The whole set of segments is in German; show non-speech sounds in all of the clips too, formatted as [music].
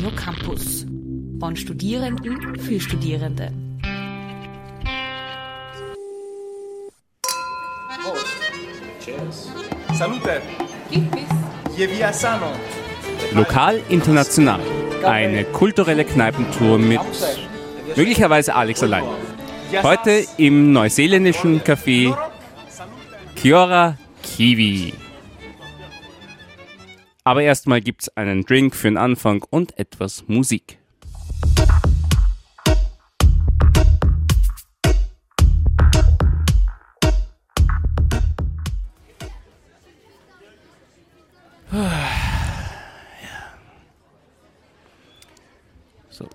Radio Campus. Von Studierenden für Studierende. Salute! Via sano! Lokal international. Eine kulturelle Kneipentour mit möglicherweise Alex allein. Heute im neuseeländischen Café Kiora Kiwi. Aber erstmal gibt's einen Drink für den Anfang und etwas Musik. [sighs] So.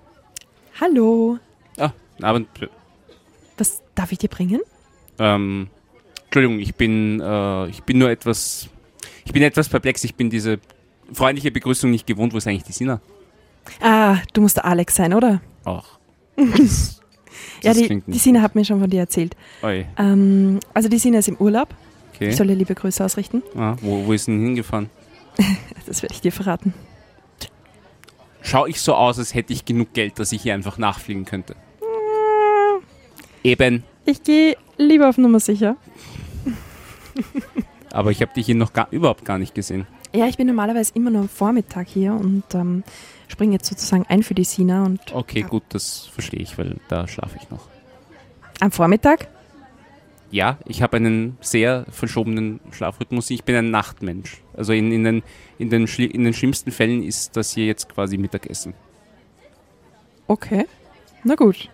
Hallo, Ah, Abend. was darf ich dir bringen? Ähm, Entschuldigung, ich bin, äh, ich bin nur etwas, ich bin etwas perplex. Ich bin diese freundliche Begrüßung nicht gewohnt. Wo ist eigentlich die Sina? Ah, du musst der Alex sein, oder? Ach. [laughs] ja, das die, die Sina hat mir schon von dir erzählt. Ähm, also die Sina ist im Urlaub. okay. Ich soll ihr liebe Grüße ausrichten. Ah, wo, wo ist denn hingefahren? [laughs] Das werde ich dir verraten. Schau ich so aus, als hätte ich genug Geld, dass ich hier einfach nachfliegen könnte? Eben. Ich gehe lieber auf Nummer sicher. Aber ich habe dich hier noch gar, überhaupt gar nicht gesehen. Ja, ich bin normalerweise immer nur am Vormittag hier und ähm, springe jetzt sozusagen ein für die Sina. Und Okay, Ja. gut, das verstehe ich, weil da schlafe ich noch. am Vormittag? Ja, ich habe einen sehr verschobenen Schlafrhythmus. Ich bin ein Nachtmensch. Also in, in, den, in, den, in den schlimmsten Fällen ist das hier jetzt quasi Mittagessen. Okay. Na gut.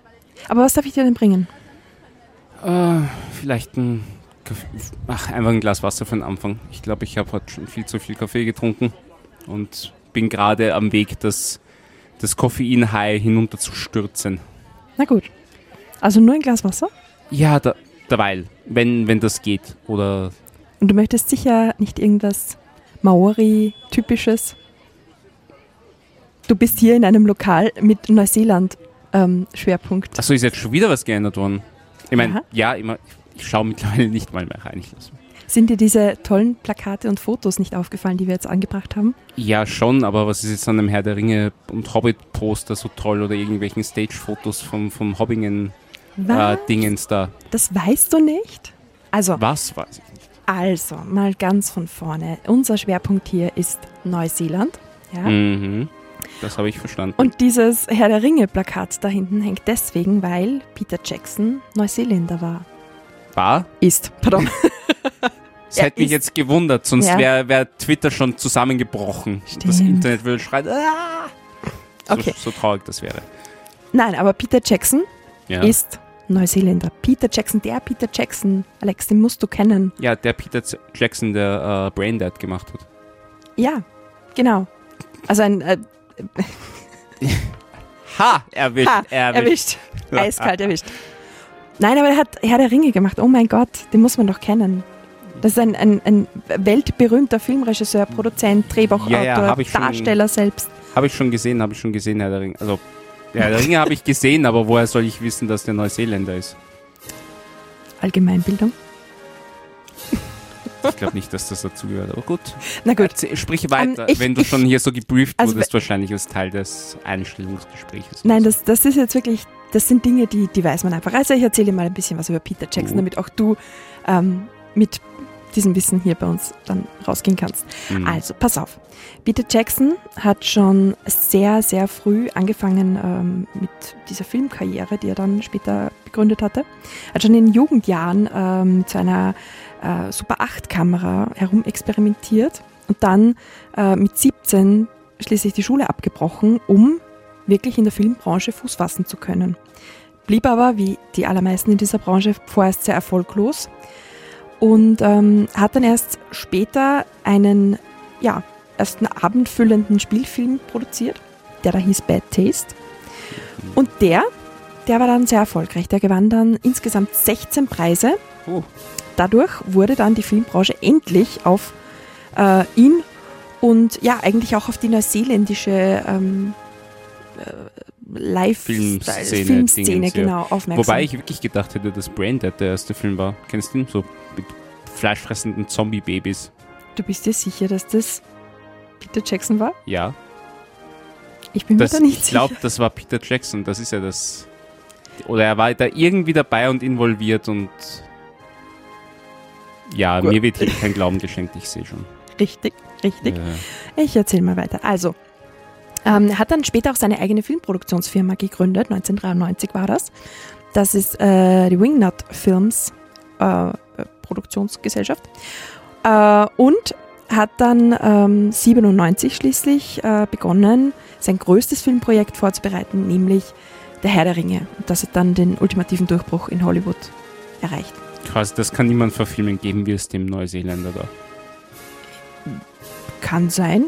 Aber was darf ich dir denn bringen? Äh, vielleicht ein ach, einfach ein Glas Wasser für den Anfang. Ich glaube, ich habe heute schon viel zu viel Kaffee getrunken und bin gerade am Weg, das, das Koffein-High hinunterzustürzen. Na gut. Also nur ein Glas Wasser? Ja, da, derweil, wenn, wenn das geht. Oder Und du möchtest sicher nicht irgendwas Maori-typisches. Du bist hier in einem Lokal mit Neuseeland-Schwerpunkt. Achso, ist jetzt schon wieder was geändert worden. Ich meine, ja, immer, ich schaue mittlerweile nicht mal mehr rein. Ich Sind dir diese tollen Plakate und Fotos nicht aufgefallen, die wir jetzt angebracht haben? Ja, schon, aber was ist jetzt an dem Herr der Ringe und Hobbit-Poster so toll oder irgendwelchen Stage-Fotos vom, vom Hobbingen-Dingens Was? da? Das weißt du nicht? Also, Was weiß ich nicht. also, mal ganz von vorne. Unser Schwerpunkt hier ist Neuseeland. Ja? Mhm. Das habe ich verstanden. Und dieses Herr der Ringe-Plakat da hinten hängt deswegen, weil Peter Jackson Neuseeländer war. War? Ist. Pardon. [laughs] Das Er hätte mich jetzt gewundert, sonst Ja. wäre wär Twitter schon zusammengebrochen. Das Stimmt. Internet würde schreien. Ah! So, Okay. so traurig das wäre. Nein, aber Peter Jackson Ja. ist Neuseeländer. Peter Jackson, der Peter Jackson, Alex, den musst du kennen. ja, der Peter Jackson, der äh, Braindead gemacht hat. Ja, genau. Also ein äh, [laughs] Ha! Erwischt, ha, erwischt. erwischt. Eiskalt [laughs] erwischt. Nein, aber er hat Herr der Ringe gemacht. Oh mein Gott, den muss man doch kennen. Das ist ein, ein, ein weltberühmter Filmregisseur, Produzent, Drehbuchautor, Ja, ja, ich schon- Darsteller selbst. Habe ich schon gesehen, habe ich schon gesehen, Herr der Ringe. Also, Herr der Ringe habe ich gesehen, aber woher soll ich wissen, dass der Neuseeländer ist? Allgemeinbildung. Ich glaube nicht, dass das dazugehört, aber gut. Na gut, Erzähl- Sprich weiter, Ähm, ich- wenn du ich- schon hier so gebrieft Also wurdest, wahrscheinlich als Teil des Einstellungsgesprächs. nein, das, das ist jetzt wirklich, das sind Dinge, die, die weiß man einfach. Also ich erzähle mal ein bisschen was über Peter Jackson, Oh. damit auch du ähm, mit diesem Wissen hier bei uns dann rausgehen kannst. Mhm. Also, pass auf. Peter Jackson hat schon sehr, sehr früh angefangen ähm, mit dieser Filmkarriere, die er dann später begründet hatte. Er hat schon in Jugendjahren ähm, mit so einer äh, Super 8-Kamera herumexperimentiert und dann äh, mit 17 schließlich die Schule abgebrochen, um wirklich in der Filmbranche Fuß fassen zu können. Blieb aber, wie die allermeisten in dieser Branche, vorerst sehr erfolglos und ähm, hat dann erst später einen, ja, erst einen abendfüllenden Spielfilm produziert, der da hieß Bad Taste. Und der, der war dann sehr erfolgreich. Der gewann dann insgesamt 16 Preise. Oh. Dadurch wurde dann die Filmbranche endlich auf äh, ihn und ja, eigentlich auch auf die neuseeländische ähm, äh, Live-Filmszene, Filmszene, Dingens, ja. genau, aufmerksam. Wobei ich wirklich gedacht hätte, dass Braindead der erste Film war. Kennst du ihn? So mit fleischfressenden Zombie-Babys. Du bist dir sicher, dass das Peter Jackson war? Ja. Ich bin Das, mir da nicht ich glaube, sicher. das war Peter Jackson. Das ist ja das. Oder er war da irgendwie dabei und involviert und. Ja, Gut. mir wird hier kein Glauben geschenkt, ich sehe schon. Richtig, richtig. Äh, Ich erzähle mal weiter. Also, ähm, er hat dann später auch seine eigene Filmproduktionsfirma gegründet. 1993 war das. Das ist äh, die Wingnut Films äh, Produktionsgesellschaft. Äh, und hat dann ähm, 97 schließlich äh, begonnen, sein größtes Filmprojekt vorzubereiten, nämlich Der Herr der Ringe. Und das hat dann den ultimativen Durchbruch in Hollywood erreicht. Quasi, das kann niemand verfilmen, geben wir es dem Neuseeländer da. Kann sein.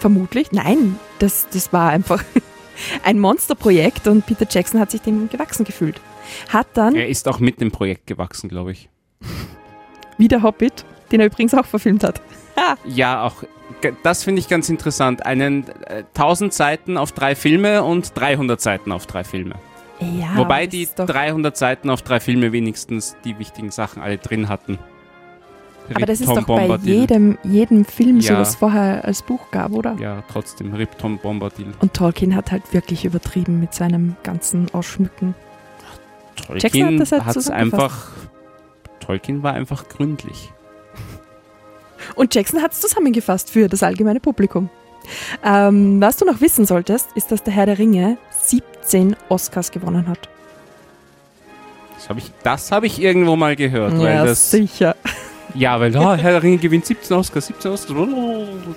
Vermutlich. Nein, das, das war einfach [laughs] ein Monsterprojekt und Peter Jackson hat sich dem gewachsen gefühlt. Hat dann Er ist auch mit dem Projekt gewachsen, glaube ich. [laughs] wieder Hobbit, den er übrigens auch verfilmt hat. Ja, auch das finde ich ganz interessant. Einen äh, 1000 Seiten auf drei Filme und 300 Seiten auf drei Filme. Ja, Wobei die ist doch, 300 Seiten auf drei Filme wenigstens die wichtigen Sachen alle drin hatten. Aber das ist Tom doch bei Bombadil. jedem, jedem Film so, Ja. was vorher als Buch gab, oder? Ja, trotzdem, Rip Tom Bombadil. Und Tolkien hat halt wirklich übertrieben mit seinem ganzen Ausschmücken. Jackson hat Tolkien das halt hat's einfach. Tolkien war einfach gründlich. [laughs] Und Jackson hat es zusammengefasst für das allgemeine Publikum. Ähm, was du noch wissen solltest, ist, dass der Herr der Ringe 17 Oscars gewonnen hat. Das habe ich, das hab ich irgendwo mal gehört. das, sicher. Ja, weil oh, Herr der Ringe gewinnt 17 Oscars, 17 Oscars.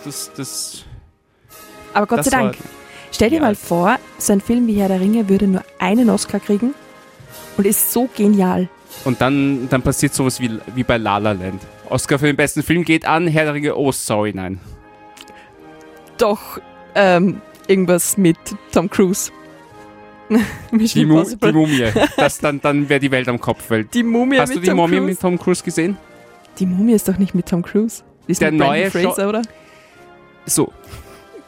Das, das, Aber Gott das sei Dank. war- Stell dir Ja. mal vor, so ein Film wie Herr der Ringe würde nur einen Oscar kriegen und ist so genial. Und dann, dann passiert sowas wie, wie bei La La Land. Oscar für den besten Film geht an, Herr der Ringe, oh sorry, nein. Doch ähm, irgendwas mit Tom Cruise. [laughs] Die, Mu die Mumie. [laughs] Das dann, dann wäre die Welt am Kopf. Weil, Die Mumie hast du die Tom Mumie Cruise. mit Tom Cruise gesehen? Die Mumie ist doch nicht mit Tom Cruise. Ist Der neue Fraser, oder? So,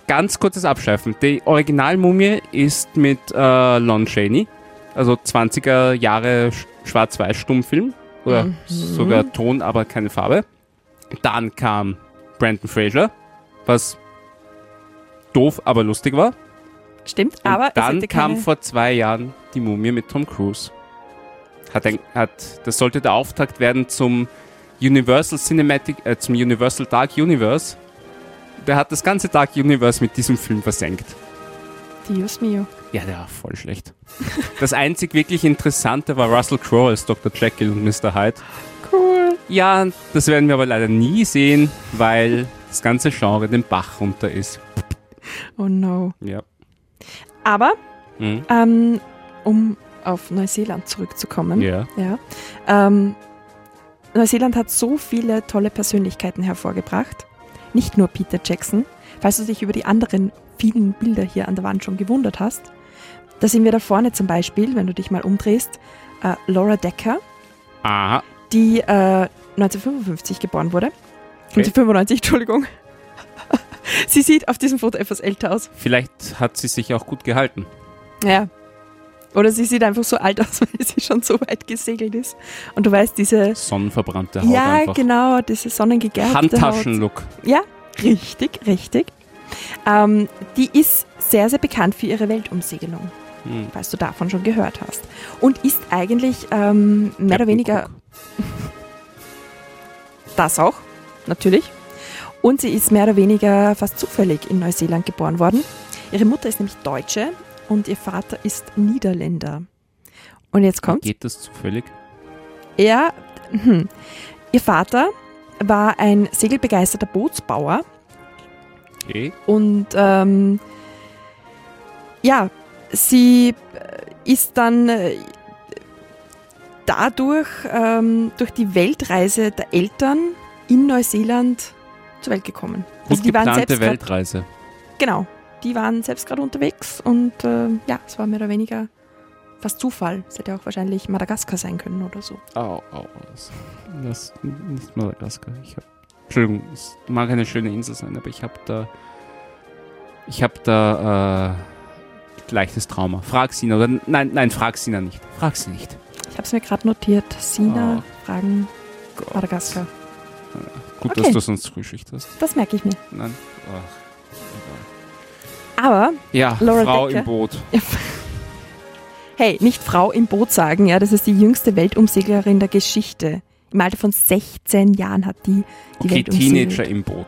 ganz kurzes Abschweifen. Die Originalmumie ist mit äh, Lon Chaney, also 20er Jahre Sch- Schwarz-Weiß-Stummfilm. Oder Mhm. sogar Ton, aber keine Farbe. Dann kam Brandon Fraser, was doof, aber lustig war. Stimmt, Und aber dann kam vor zwei Jahren die Mumie mit Tom Cruise. Hat ein, hat, das sollte der Auftakt werden zum Universal Cinematic, äh, zum Universal Dark Universe. Der hat das ganze Dark Universe mit diesem Film versenkt. Dios mio. Ja, der war voll schlecht. Das einzig wirklich Interessante war Russell Crowe als Dr. Jekyll und Mr. Hyde. Cool. Ja, das werden wir aber leider nie sehen, weil das ganze Genre den Bach runter ist. Oh no. Ja. Aber, Mhm. ähm, um auf Neuseeland zurückzukommen. Ja. Ja. Ähm, Neuseeland hat so viele tolle Persönlichkeiten hervorgebracht. Nicht nur Peter Jackson. Falls du dich über die anderen vielen Bilder hier an der Wand schon gewundert hast, da sehen wir da vorne zum Beispiel, wenn du dich mal umdrehst, äh, Laura Decker, Aha. die äh, 1955 geboren wurde. Okay. 1995, Entschuldigung. [laughs] Sie sieht auf diesem Foto etwas älter aus. Vielleicht hat sie sich auch gut gehalten. Ja. Oder sie sieht einfach so alt aus, [laughs] weil sie schon so weit gesegelt ist. Und du weißt, diese Sonnenverbrannte Haut ja, einfach. genau, diese sonnengegerbte. Handtaschenlook. Ja, richtig, richtig. Ähm, die ist sehr, sehr bekannt für ihre Weltumsegelung, Hm. falls du davon schon gehört hast. Und ist eigentlich ähm, mehr oder weniger [laughs] das auch, natürlich. Und sie ist mehr oder weniger fast zufällig in Neuseeland geboren worden. Ihre Mutter ist nämlich Deutsche und ihr Vater ist Niederländer. Und jetzt kommt Geht das zufällig? er, hm, ihr Vater war ein segelbegeisterter Bootsbauer Okay. und ähm, ja, sie äh, ist dann äh, dadurch, ähm, durch die Weltreise der Eltern in Neuseeland zur Welt gekommen. Gut Also die waren geplante selbst grad- Weltreise. Genau, die waren selbst gerade unterwegs und äh, ja, es war mehr oder weniger fast Zufall. Es hätte auch wahrscheinlich Madagaskar sein können oder so. Au, au, das, das nicht Madagaskar. Ich hab, Entschuldigung, es mag eine schöne Insel sein, aber ich habe da, ich habe da äh, leichtes Trauma. Frag Sina oder nein, nein, frag Sina nicht. Frag sie nicht. Ich habe es mir gerade notiert. Sina, Oh. Fragen, Gott. Madagaskar. Gut, Okay. dass du sonst Frühschicht hast. Das merke ich mir. Nein. Ach, Aber, Ja, Laura Frau Decker. im Boot. hey, nicht Frau im Boot sagen, ja, das ist die jüngste Weltumseglerin der Geschichte. Im Alter von 16 Jahren hat die die Okay, Welt umsegelt. Teenager im Boot.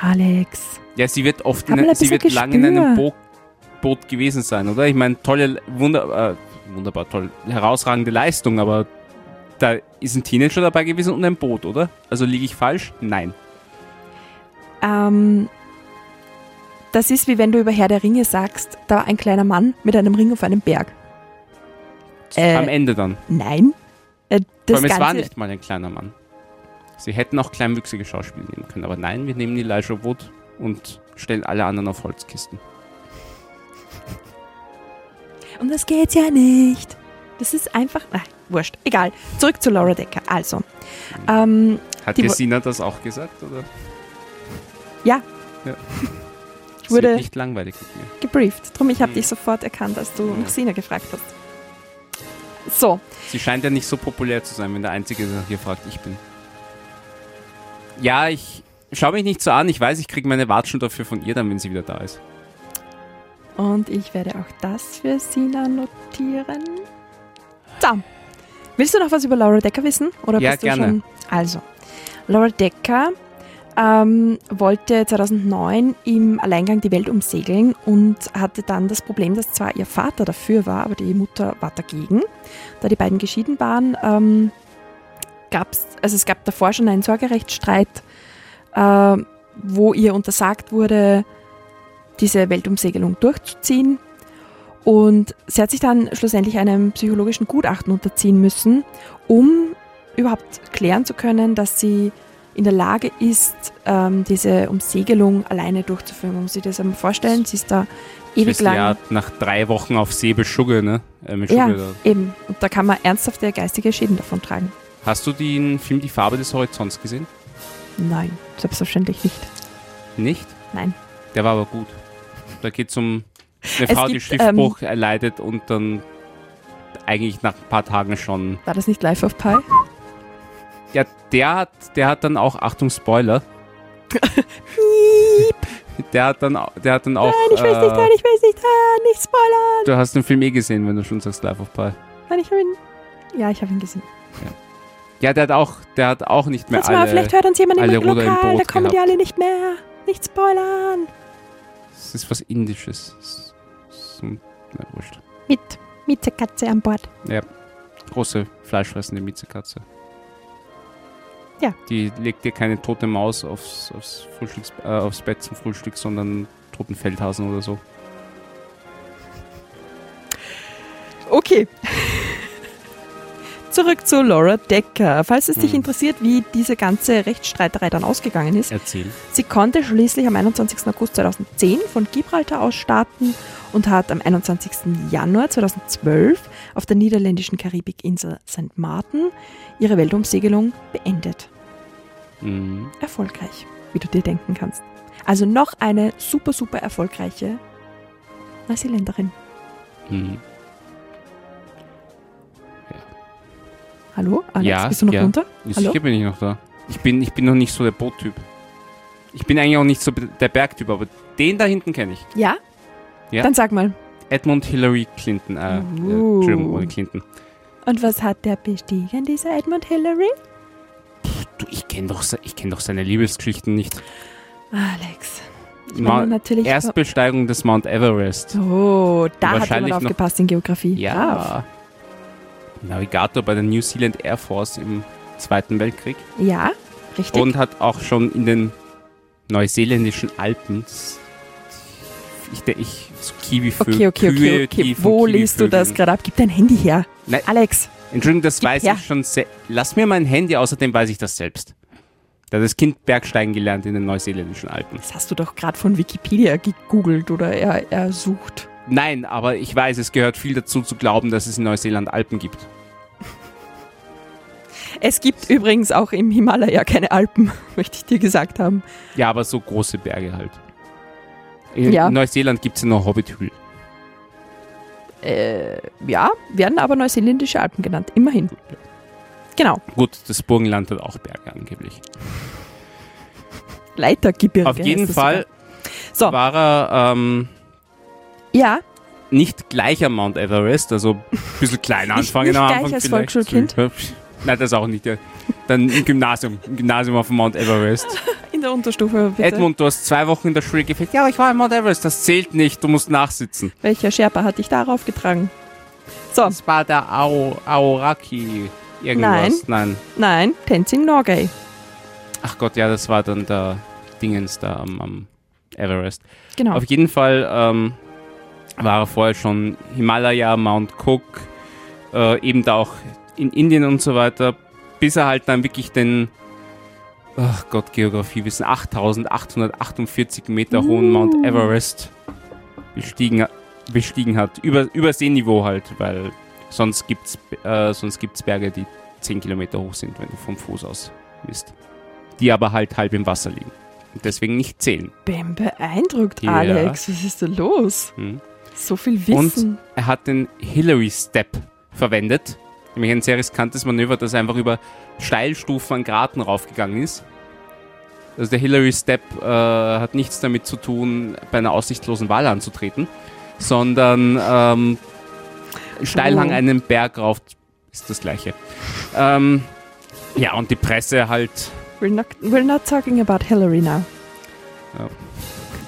Alex. Ja, sie wird oft, in, sie wird bisschen lang in einem. Boot, Boot gewesen sein, oder? Ich meine, tolle, wunder, äh, wunderbar, toll, herausragende Leistung, aber da ist ein Teenager dabei gewesen und ein Boot, oder? Also liege ich falsch? Nein. Ähm, das ist wie wenn du über Herr der Ringe sagst, da war ein kleiner Mann mit einem Ring auf einem Berg. Äh, Am Ende dann. Nein. Äh, Vor das allem, es war nicht mal ein kleiner Mann. Sie hätten auch kleinwüchsige Schauspieler nehmen können, aber nein, wir nehmen Elijah Wood und stellen alle anderen auf Holzkisten. Und [laughs] das geht ja nicht. Das ist einfach. Nein, wurscht. Egal. Zurück zu Laura Decker. Also. Ähm, Hat Die dir wo- Sina das auch gesagt, oder? Ja. ja. [laughs] Ich wurde- nicht langweilig mit mir. gebrieft. Drum, ich habe Hm. dich sofort erkannt, als du Ja. nach Sina gefragt hast. So. Sie scheint ja nicht so populär zu sein, wenn der Einzige, der hier fragt, ich bin. Ja, ich schau mich nicht so an. Ich weiß, ich kriege meine Watschen dafür von ihr dann, wenn sie wieder da ist. Und ich werde auch das für Sina notieren. So. Willst du noch was über Laura Decker wissen? Oder Ja, bist du gerne. schon? Also, Laura Decker ähm, wollte 2009 im Alleingang die Welt umsegeln und hatte dann das Problem, dass zwar ihr Vater dafür war, aber die Mutter war dagegen. Da die beiden geschieden waren, ähm, gab's, also es gab davor schon einen Sorgerechtsstreit, äh, wo ihr untersagt wurde, diese Weltumsegelung durchzuziehen. Und sie hat sich dann schlussendlich einem psychologischen Gutachten unterziehen müssen, um überhaupt klären zu können, dass sie in der Lage ist, ähm, diese Umsegelung alleine durchzuführen. Man muss sich das einmal vorstellen. Sie ist da ewig lang. Ja, nach drei Wochen auf See beschugge, ne? Äh, mit Ja, Schugge eben. Und da kann man ernsthafte geistige Schäden davon tragen. Hast du den Film Die Farbe des Horizonts gesehen? Nein, selbstverständlich nicht. Nicht? Nein. Der war aber gut. Da geht [laughs] es um eine Frau, die gibt, Schiffbruch erleidet und dann eigentlich nach ein paar Tagen schon. War das nicht Life of Pi? Ja, der hat, der hat dann auch, Achtung, Spoiler. [laughs] der hat dann, der hat dann auch. Nein, ich will es nicht äh, hören, ich will es nicht hören, nicht spoilern. Du hast den Film eh gesehen, wenn du schon sagst Life of Pi. Nein, ich habe ihn. Ja, ich habe ihn gesehen. Ja, der hat auch, der hat auch nicht mehr Jetzt mal, alle. vielleicht hört uns jemand im alle Ruder im Lokal, da Boot kommen die gehabt. alle nicht mehr. Nicht spoilern. Das ist was Indisches. So, na, wurscht. Mit Miezekatze an Bord. Große fleischfressende Miezekatze. Ja. Die legt dir keine tote Maus aufs, aufs, äh, aufs Bett zum Frühstück, sondern toten Feldhasen oder so. Okay. Zurück zu Laura Decker. Falls es dich Mhm. interessiert, wie diese ganze Rechtsstreiterei dann ausgegangen ist, Erzähl. sie konnte schließlich am 21. August 2010 von Gibraltar aus starten und hat am 21. Januar 2012 auf der niederländischen Karibikinsel St. Martin ihre Weltumsegelung beendet. Mhm. Erfolgreich, wie du dir denken kannst. Also noch eine super, super erfolgreiche Neuseeländerin. Mhm. Hallo, Alex, Ja, bist du noch ja. runter? Ja, Hallo? Sicher bin ich noch da. Ich bin, ich bin noch nicht so der Boottyp. Ich bin eigentlich auch nicht so der Bergtyp, aber den da hinten kenne ich. Ja? Ja. Dann sag mal. Edmund Hillary Clinton. Äh, Uh. äh, Entschuldigung, ohne Clinton. Und was hat der bestiegen, dieser Edmund Hillary? Du, ich kenne doch, ich kenn doch seine Liebesgeschichten nicht. Alex. Ich Ma- meine natürlich. Erstbesteigung des Mount Everest. Oh, da hat jemand noch- aufgepasst in Geografie. Brav. Navigator bei der New Zealand Air Force im Zweiten Weltkrieg. Ja, richtig. Und hat auch schon in den neuseeländischen Alpen. das- Ich, der- ich, so Kiwivögel. okay, okay, okay, Kühe, okay. von Wo liest du das gerade ab? Gib dein Handy her. Nein. Alex, Entschuldigung, das Gib weiß her. ich schon. se- Lass mir mein Handy, außerdem weiß ich das selbst. Da hat das Kind Bergsteigen gelernt in den neuseeländischen Alpen. das hast du doch gerade von Wikipedia gegoogelt oder er, ersucht. Nein, aber ich weiß, es gehört viel dazu zu glauben, dass es in Neuseeland Alpen gibt. Es gibt übrigens auch im Himalaya keine Alpen, [laughs] möchte ich dir gesagt haben. Ja, aber so große Berge halt. In Ja. Neuseeland gibt es ja noch Hobbithügel. Äh, ja, werden aber neuseeländische Alpen genannt, immerhin. Genau, Gut, das Burgenland hat auch Berge angeblich. Leitergebirge. Auf jeden Fall, So. war er ähm, Ja, nicht gleich am Mount Everest, also ein bisschen kleiner [laughs] Nicht- anfangen nicht am gleich Anfang als vielleicht. Volksschulkind? Nein, das auch nicht. Ja. Dann im Gymnasium, im Gymnasium auf dem Mount Everest. [laughs] in der Unterstufe bitte. Edmund, du hast zwei Wochen in der Schule gefehlt. Ja, aber ich war am Mount Everest, das zählt nicht, du musst nachsitzen. Welcher Sherpa hat dich darauf getragen? So, Das war der Ao, Aoraki irgendwas. Nein. nein, Tenzing Norgay. Ach Gott, ja, das war dann der Dingens da am, am Everest. Genau. Auf jeden Fall ähm, war er vorher schon Himalaya, Mount Cook, äh, eben da auch in Indien und so weiter, bis er halt dann wirklich den, ach Gott, Geografiewissen, 8848 Meter hohen Mount Everest bestiegen, bestiegen hat. Über, über Seeniveau halt, weil sonst gibt es äh, sonst gibt's Berge, die 10 Kilometer hoch sind, wenn du vom Fuß aus bist. Die aber halt halb im Wasser liegen. Und deswegen nicht zählen. Bin beeindruckt, Ja. Alex. Was ist da los? Hm. So viel Wissen. Und er hat den Hillary Step verwendet. Nämlich ein sehr riskantes Manöver, das einfach über Steilstufen an Graten raufgegangen ist. Also der Hillary Step äh, hat nichts damit zu tun, bei einer aussichtslosen Wahl anzutreten, sondern ähm, Steilhang Oh. einen Berg rauf ist das gleiche. Ähm, ja, und die Presse halt, we're, not, we're not talking about Hillary now.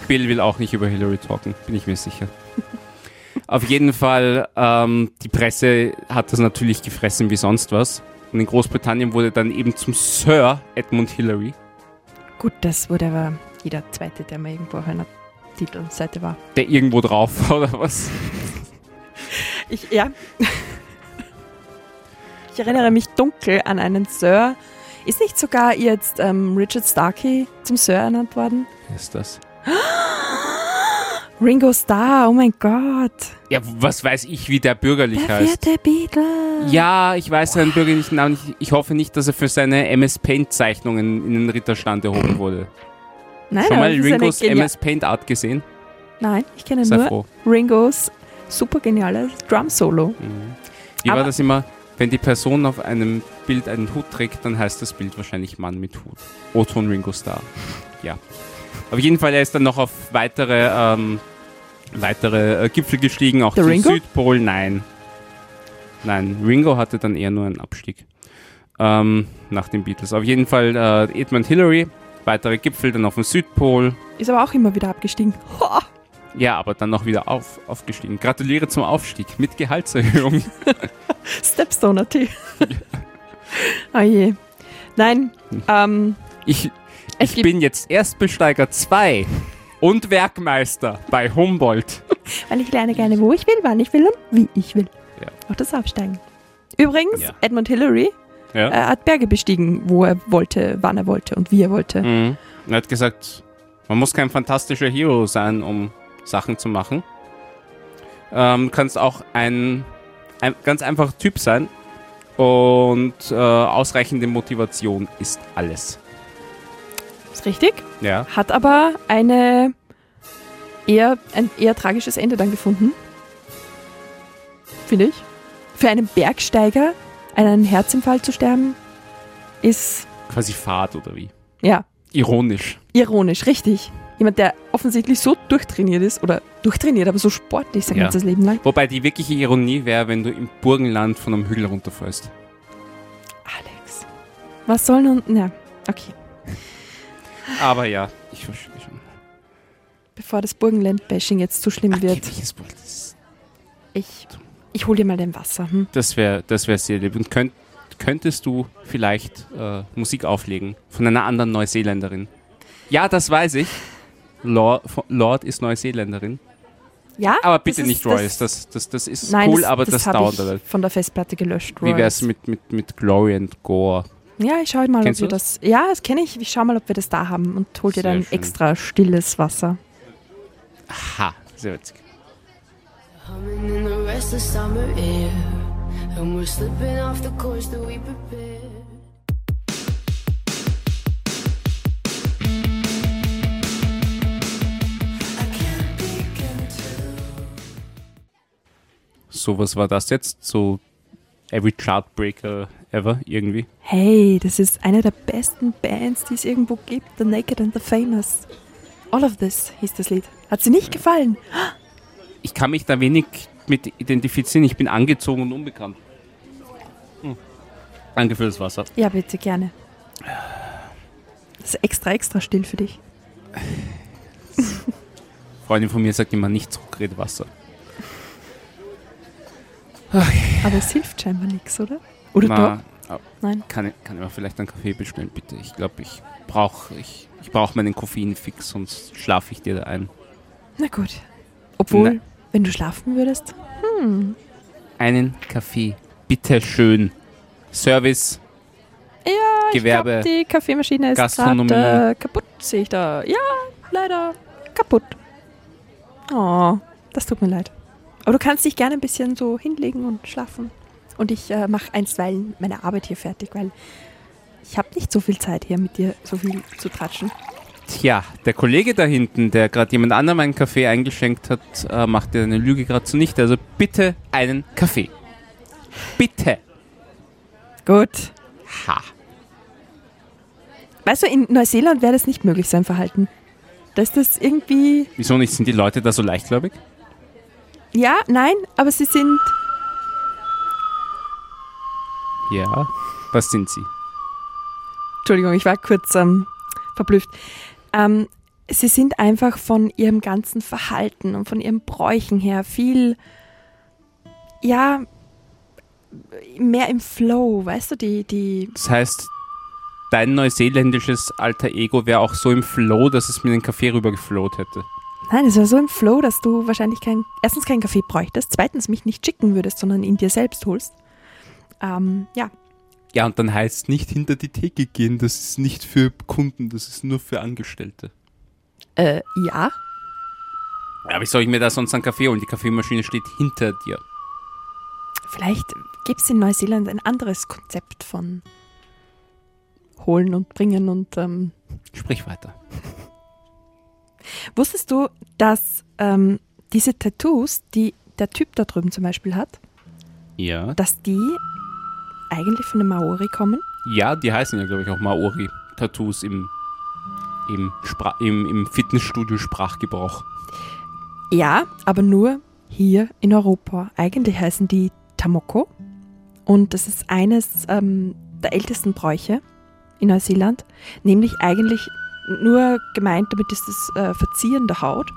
Bill will auch nicht über Hillary talken, bin ich mir sicher. Auf jeden Fall, ähm, die Presse hat das natürlich gefressen wie sonst was. Und in Großbritannien wurde dann eben zum Sir Edmund Hillary, Gut, das wurde aber jeder Zweite, der mal irgendwo auf einer Titelseite war. der irgendwo drauf war [laughs] oder was. Ich, ja. ich erinnere mich dunkel an einen Sir. Ist nicht sogar jetzt ähm, Richard Starkey zum Sir ernannt worden? Wer ist das? [gasps] Ringo Starr, oh mein Gott. Ja, was weiß ich, wie der bürgerlich Der heißt. vierte Beatle. Ja, ich weiß seinen bürgerlichen Namen nicht. Ich hoffe nicht, dass er für seine MS Paint Zeichnungen in den Ritterstand erhoben wurde. Nein, Schon mal Ringos MS Paint Art gesehen? Nein, ich kenne Sei nur froh. Ringos super geniales Drum-Solo. Wie war Aber- das immer? Wenn die Person auf einem Bild einen Hut trägt, dann heißt das Bild wahrscheinlich Mann mit Hut. O-Ton Ringo Starr. Ja. Auf jeden Fall, er ist dann noch auf weitere, ähm, weitere äh, Gipfel gestiegen, auch Der zum Ringo? Südpol. Nein. Nein, Ringo hatte dann eher nur einen Abstieg. Ähm, nach den Beatles. Auf jeden Fall äh, Edmund Hillary, weitere Gipfel, dann auf dem Südpol. Ist aber auch immer wieder abgestiegen. Ho! Ja, aber dann noch wieder auf, aufgestiegen. Gratuliere zum Aufstieg mit Gehaltserhöhung. [laughs] Stepstoner Tee. oh [laughs] je. Nein, ähm, Ich, Es ich bin jetzt Erstbesteiger 2 und Werkmeister bei Humboldt. [laughs] weil ich lerne gerne, wo ich will, wann ich will und wie ich will. Ja. Auch das Absteigen. Übrigens, Ja. Edmund Hillary Ja. äh, hat Berge bestiegen, wo er wollte, wann er wollte und wie er wollte. Mhm. Er hat gesagt, man muss kein fantastischer Hero sein, um Sachen zu machen. Ähm, du kannst auch ein, ein ganz einfacher Typ sein und äh, ausreichende Motivation ist alles. Ist richtig. Ja. Hat aber eine eher, ein eher tragisches Ende dann gefunden. Finde ich. Für einen Bergsteiger einen Herzinfarkt zu sterben, ist, Quasi Fahrt oder wie? ja, Ironisch. ironisch, richtig. Jemand, der offensichtlich so durchtrainiert ist, oder durchtrainiert, aber so sportlich sein Ja. ganzes Leben lang. Wobei die wirkliche Ironie wäre, wenn du im Burgenland von einem Hügel runterfällst. Alex. Was soll nun. Ja, okay. Aber ja, ich verstehe schon. Bevor das Burgenland-Bashing jetzt zu schlimm wird, ich, ich hol dir mal dein Wasser. Hm? Das wäre das wär sehr lieb. Und könnt, könntest du vielleicht äh, Musik auflegen von einer anderen Neuseeländerin? Ja, das weiß ich. Lord, Lord ist Neuseeländerin. Ja? Aber bitte nicht Royce. Das, das, das ist Nein, cool, das, aber das, das, dauert. ich von der Festplatte gelöscht. Wie wäre es Royce. mit, mit, mit Glory and Gore? Ja, ich schau mal, Kennst ob wir du das. Ja, das kenne ich. Ich schau mal, ob wir das da haben und hol dir dann schön. extra stilles Wasser. Ha, sehr witzig. So, was war das jetzt? So Every Chartbreaker ever, irgendwie. Hey, das ist eine der besten Bands, die es irgendwo gibt. The Naked and the Famous. All of This hieß das Lied. Hat sie nicht gefallen? Ich kann mich da wenig mit identifizieren. Ich bin angezogen und unbekannt. Hm. Danke für das Wasser. Ja, bitte, gerne. Das ist extra, extra still für dich. [laughs] Freundin von mir sagt immer nicht zurückrede Wasser. Aber es hilft scheinbar nichts, oder? Oder Na, doch? Nein. Kann, ich- kann ich mir vielleicht einen Kaffee bestellen, bitte? Ich glaube, ich brauche ich, ich brauch meinen Koffeinfix, sonst schlafe ich dir da ein. Na gut. Obwohl, Nein. wenn du schlafen würdest. Einen Kaffee. Bitte schön. Service. Ja, Gewerbe, ich glaub, die Kaffeemaschine ist gerade äh, kaputt, sehe ich da. Ja, leider kaputt. Oh, das tut mir leid. Aber du kannst dich gerne ein bisschen so hinlegen und schlafen. Und ich äh, mache einstweilen meine Arbeit hier fertig, weil ich habe nicht so viel Zeit hier mit dir so viel zu tratschen. Tja, der Kollege da hinten, der gerade jemand anderem einen Kaffee eingeschenkt hat, äh, macht dir eine Lüge gerade zunichte. Also bitte einen Kaffee. Bitte. Gut. Ha. Weißt du, in Neuseeland wäre das nicht möglich, sein Verhalten. Da ist das irgendwie. Wieso nicht? Sind die Leute da so leichtgläubig? Ja, nein, aber sie sind. Ja. Was sind sie? Entschuldigung, ich war kurz ähm, verblüfft. Ähm, sie sind einfach von ihrem ganzen Verhalten und von ihren Bräuchen her viel, ja, mehr im Flow, weißt du, die, die, Das heißt, dein neuseeländisches alter Ego wäre auch so im Flow, dass es mir den Kaffee rübergeflowt hätte. nein, es war so im Flow, dass du wahrscheinlich kein, erstens keinen Kaffee bräuchtest, zweitens mich nicht schicken würdest, sondern ihn dir selbst holst. Ähm, ja, Ja, und dann heißt nicht hinter die Theke gehen, das ist nicht für Kunden, das ist nur für Angestellte. äh, ja, Ja, wie soll ich mir da sonst einen Kaffee holen? Die Kaffeemaschine steht hinter dir. vielleicht gibt es in Neuseeland ein anderes Konzept von holen und bringen und ähm, Sprich weiter. Wusstest du, dass ähm, diese Tattoos, die der Typ da drüben zum Beispiel hat, Ja. dass die eigentlich von den Maori kommen? Ja, die heißen ja, glaube ich, auch Maori-Tattoos im, im, Spra im, im Fitnessstudio-Sprachgebrauch. Ja, aber nur hier in Europa. Eigentlich heißen die Tamoko und das ist eines ähm, der ältesten Bräuche in Neuseeland, nämlich eigentlich nur gemeint, damit ist das äh, Verzieren der Haut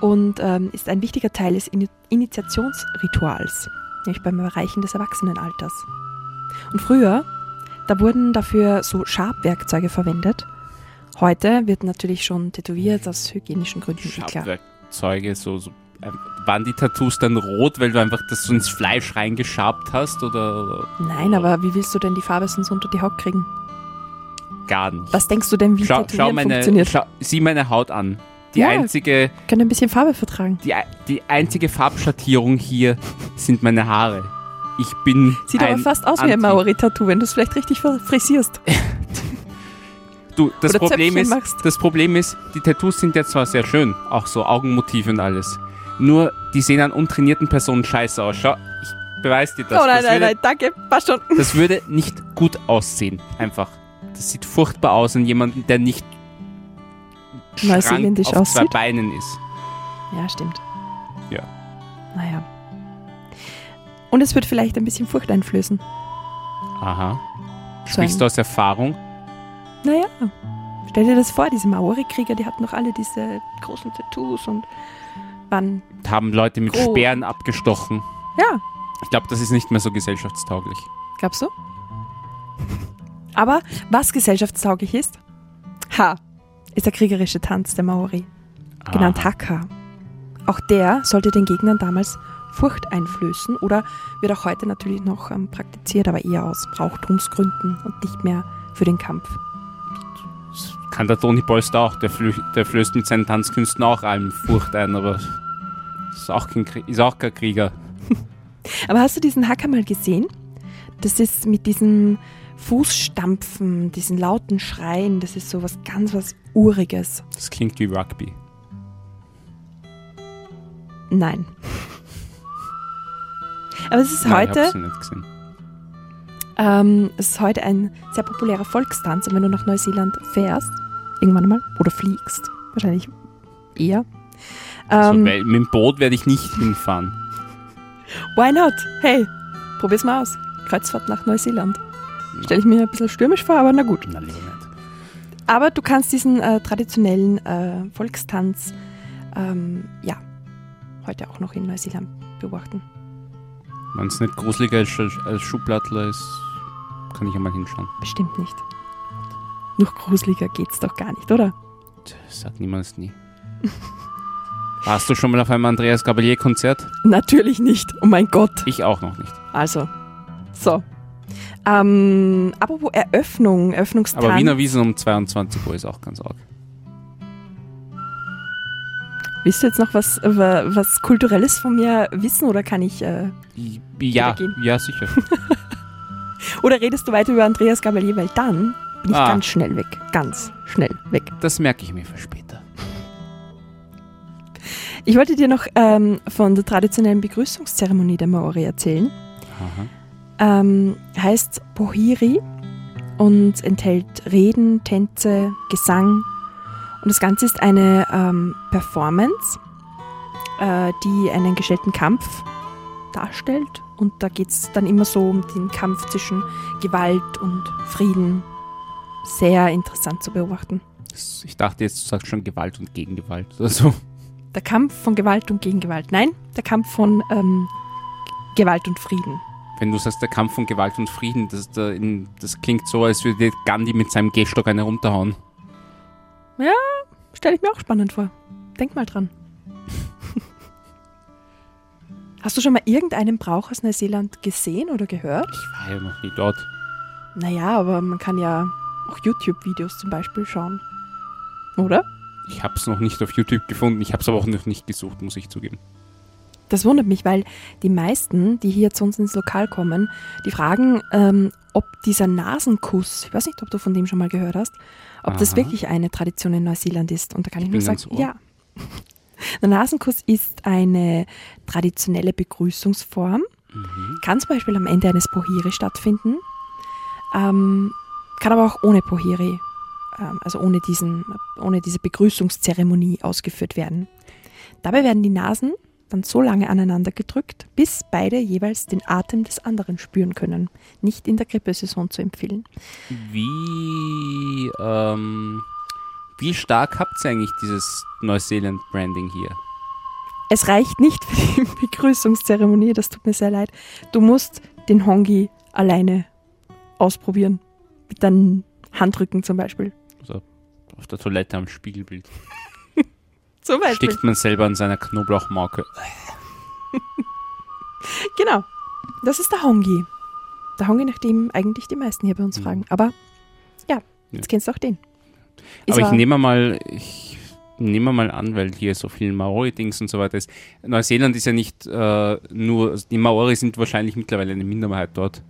und ähm, ist ein wichtiger Teil des Ini Initiationsrituals, nämlich beim Erreichen des Erwachsenenalters. Und früher, da wurden dafür so Schabwerkzeuge verwendet. Heute wird natürlich schon tätowiert aus hygienischen Gründen, eh klar. Schabwerkzeuge, so, so äh, waren die Tattoos dann rot, weil du einfach das so ins Fleisch reingeschabt hast oder, oder Nein, aber wie willst du denn die Farbe sonst unter die Haut kriegen? gar nicht? Was denkst du denn, wie schau, schau meine, funktioniert? schau, sieh meine Haut an. Die Ja. einzige, Kann ein bisschen Farbe vertragen. die, die einzige Farbschattierung hier sind meine Haare. Ich bin Sieht aber fast aus wie ein Maori-Tattoo, wenn du es vielleicht richtig frisierst. [laughs] Du, das Oder Problem Zöpfchen ist, machst. das Problem ist, die Tattoos sind ja zwar sehr schön, auch so Augenmotive und alles. Nur, die sehen an untrainierten Personen scheiße aus. Schau, ich beweise dir das. oh nein, das, nein, würde, nein, danke, passt schon. das würde nicht gut aussehen, einfach. Das sieht furchtbar aus an jemanden, der nicht schrank auf zwei aussieht. Beinen ist. Ja, stimmt. Ja. Naja. Und es wird vielleicht ein bisschen Furcht einflößen. Aha. Sprichst du aus Erfahrung? Naja. Stell dir das vor, diese Maori-Krieger, die hatten noch alle diese großen Tattoos und waren, Haben Leute mit. Speeren abgestochen. ja, Ich glaube, das ist nicht mehr so gesellschaftstauglich. glaubst du? Aber was gesellschaftstauglich ist, ha, ist der kriegerische Tanz der Maori. genannt Aha. Haka. Auch der sollte den Gegnern damals Furcht einflößen oder wird auch heute natürlich noch ähm, praktiziert, aber eher aus Brauchtumsgründen und nicht mehr für den Kampf. Kann der Toni Polster auch, der, flö der flößt mit seinen Tanzkünsten auch allen Furcht ein, aber ist auch kein, ist auch kein Krieger. [laughs] Aber hast du diesen Haka mal gesehen? Das ist mit diesem Fußstampfen, diesen lauten Schreien, das ist so was ganz was Uriges. Das klingt wie Rugby. Nein. Aber es ist Nein, heute Ich hab's nicht gesehen. Ähm, es ist heute ein sehr populärer Volkstanz und wenn du nach Neuseeland fährst, irgendwann mal, oder fliegst, Wahrscheinlich eher. Also, Ähm, weil mit dem Boot werde ich nicht hinfahren. [laughs] why not? Hey, probier's mal aus. Kreuzfahrt nach Neuseeland. Stelle ich mir ein bisschen stürmisch vor, aber na gut. Na, lieber nicht. Aber du kannst diesen äh, traditionellen äh, Volkstanz ähm, ja, heute auch noch in Neuseeland beobachten. Wenn es nicht gruseliger als, als Schublattler ist, kann ich einmal hinschauen. Bestimmt nicht. Noch gruseliger geht's doch gar nicht, oder? Das sagt niemals nie. [laughs] Warst du schon mal auf einem Andreas Gabalier-Konzert? Natürlich nicht. Oh mein Gott. Ich auch noch nicht. Also, so. Ähm, apropos Eröffnung, Eröffnungstanz. Aber Wiener Wiesen um 22 Uhr ist auch ganz arg. Willst du jetzt noch was, wa- was Kulturelles von mir wissen oder kann ich. Äh, Ja, gehen? ja, sicher. [laughs] oder redest du weiter über Andreas Gabalier, weil dann bin ich Ah. ganz schnell weg. Ganz schnell weg. Das merke ich mir für später. Ich wollte dir noch ähm, von der traditionellen Begrüßungszeremonie der Maori erzählen. Ähm, heißt Pohiri und enthält Reden, Tänze, Gesang. Und das Ganze ist eine ähm, Performance, äh, die einen gestellten Kampf darstellt. Und da geht es dann immer so um den Kampf zwischen Gewalt und Frieden. Sehr interessant zu beobachten. Ich dachte jetzt, du sagst schon Gewalt und Gegengewalt oder so. Der Kampf von Gewalt und Gegengewalt. Nein, der Kampf von ähm, Gewalt und Frieden. Wenn du sagst, der Kampf von Gewalt und Frieden, das, das klingt so, als würde Gandhi mit seinem Gehstock eine runterhauen. Stelle ich mir auch spannend vor. Denk mal dran. [laughs] Hast du schon mal irgendeinen Brauch aus Neuseeland gesehen oder gehört? Ich war ja noch nie dort. Naja, aber man kann ja auch YouTube-Videos zum Beispiel schauen. Oder? Ich habe es noch nicht auf YouTube gefunden. Ich habe es aber auch noch nicht gesucht, muss ich zugeben. Das wundert mich, weil die meisten, die hier zu uns ins Lokal kommen, die fragen, ähm, ob dieser Nasenkuss, ich weiß nicht, ob du von dem schon mal gehört hast, ob das Aha. wirklich eine Tradition in Neuseeland ist. Und da kann ich, Ich nur sagen, ja. [laughs] Der Nasenkuss ist eine traditionelle Begrüßungsform, Mhm. kann zum Beispiel am Ende eines Pohiri stattfinden, ähm, kann aber auch ohne Pohiri, ähm, also ohne, diesen, ohne diese Begrüßungszeremonie ausgeführt werden. Dabei werden die Nasen dann so lange aneinander gedrückt, bis beide jeweils den Atem des anderen spüren können. Nicht in der Grippesaison zu empfehlen. Wie, ähm, wie stark habt ihr eigentlich dieses Neuseeland-Branding hier? Es reicht nicht für die [laughs] Begrüßungszeremonie, das tut mir sehr leid. Du musst den Hongi alleine ausprobieren. Mit deinen Handrücken zum Beispiel. Also auf der Toilette am Spiegelbild. Zum Beispiel. Stickt man selber an seiner Knoblauchmarke. [laughs] Genau. Das ist der Hongi. Der Hongi, nach dem eigentlich die meisten hier bei uns Mhm. fragen. Aber ja, jetzt Ja. kennst du auch den. Ist Aber ich nehme mal, ich nehme mal an, weil hier so viel Maori-Dings und so weiter ist. Neuseeland ist ja nicht äh, nur, also die Maori sind wahrscheinlich mittlerweile eine Minderheit dort.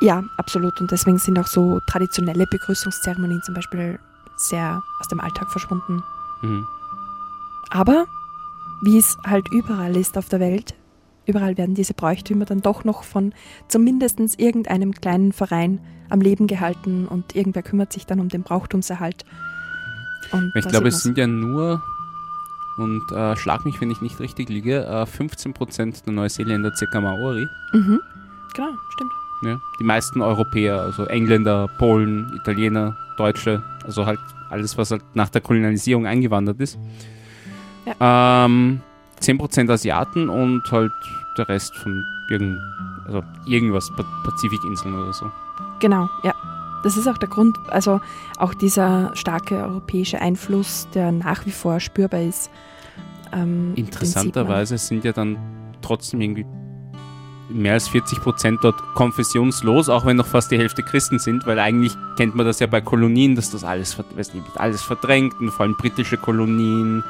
Ja, absolut. Und deswegen sind auch so traditionelle Begrüßungszeremonien zum Beispiel sehr aus dem Alltag verschwunden. Mhm. Aber wie es halt überall ist auf der Welt, überall werden diese Bräuchtümer dann doch noch von zumindest irgendeinem kleinen Verein am Leben gehalten und irgendwer kümmert sich dann um den Brauchtumserhalt. Und Ich glaube, es sind ja nur, und äh, schlag mich, wenn ich nicht richtig liege, äh, 15% der Neuseeländer circa Maori. Mhm. Genau, stimmt. Ja. Die meisten Europäer, also Engländer, Polen, Italiener, Deutsche, also halt alles, was halt nach der Kolonialisierung eingewandert ist. Ähm, 10% Asiaten und halt der Rest von irgend, also irgendwas, Pa- Pazifikinseln oder so. Genau, ja. Das ist auch der Grund, also auch dieser starke europäische Einfluss, der nach wie vor spürbar ist. Ähm. Interessanterweise sind ja dann trotzdem irgendwie mehr als 40 Prozent dort konfessionslos, auch wenn noch fast die Hälfte Christen sind, weil eigentlich kennt man das ja bei Kolonien, dass das alles, weiß nicht, alles verdrängt und vor allem britische Kolonien,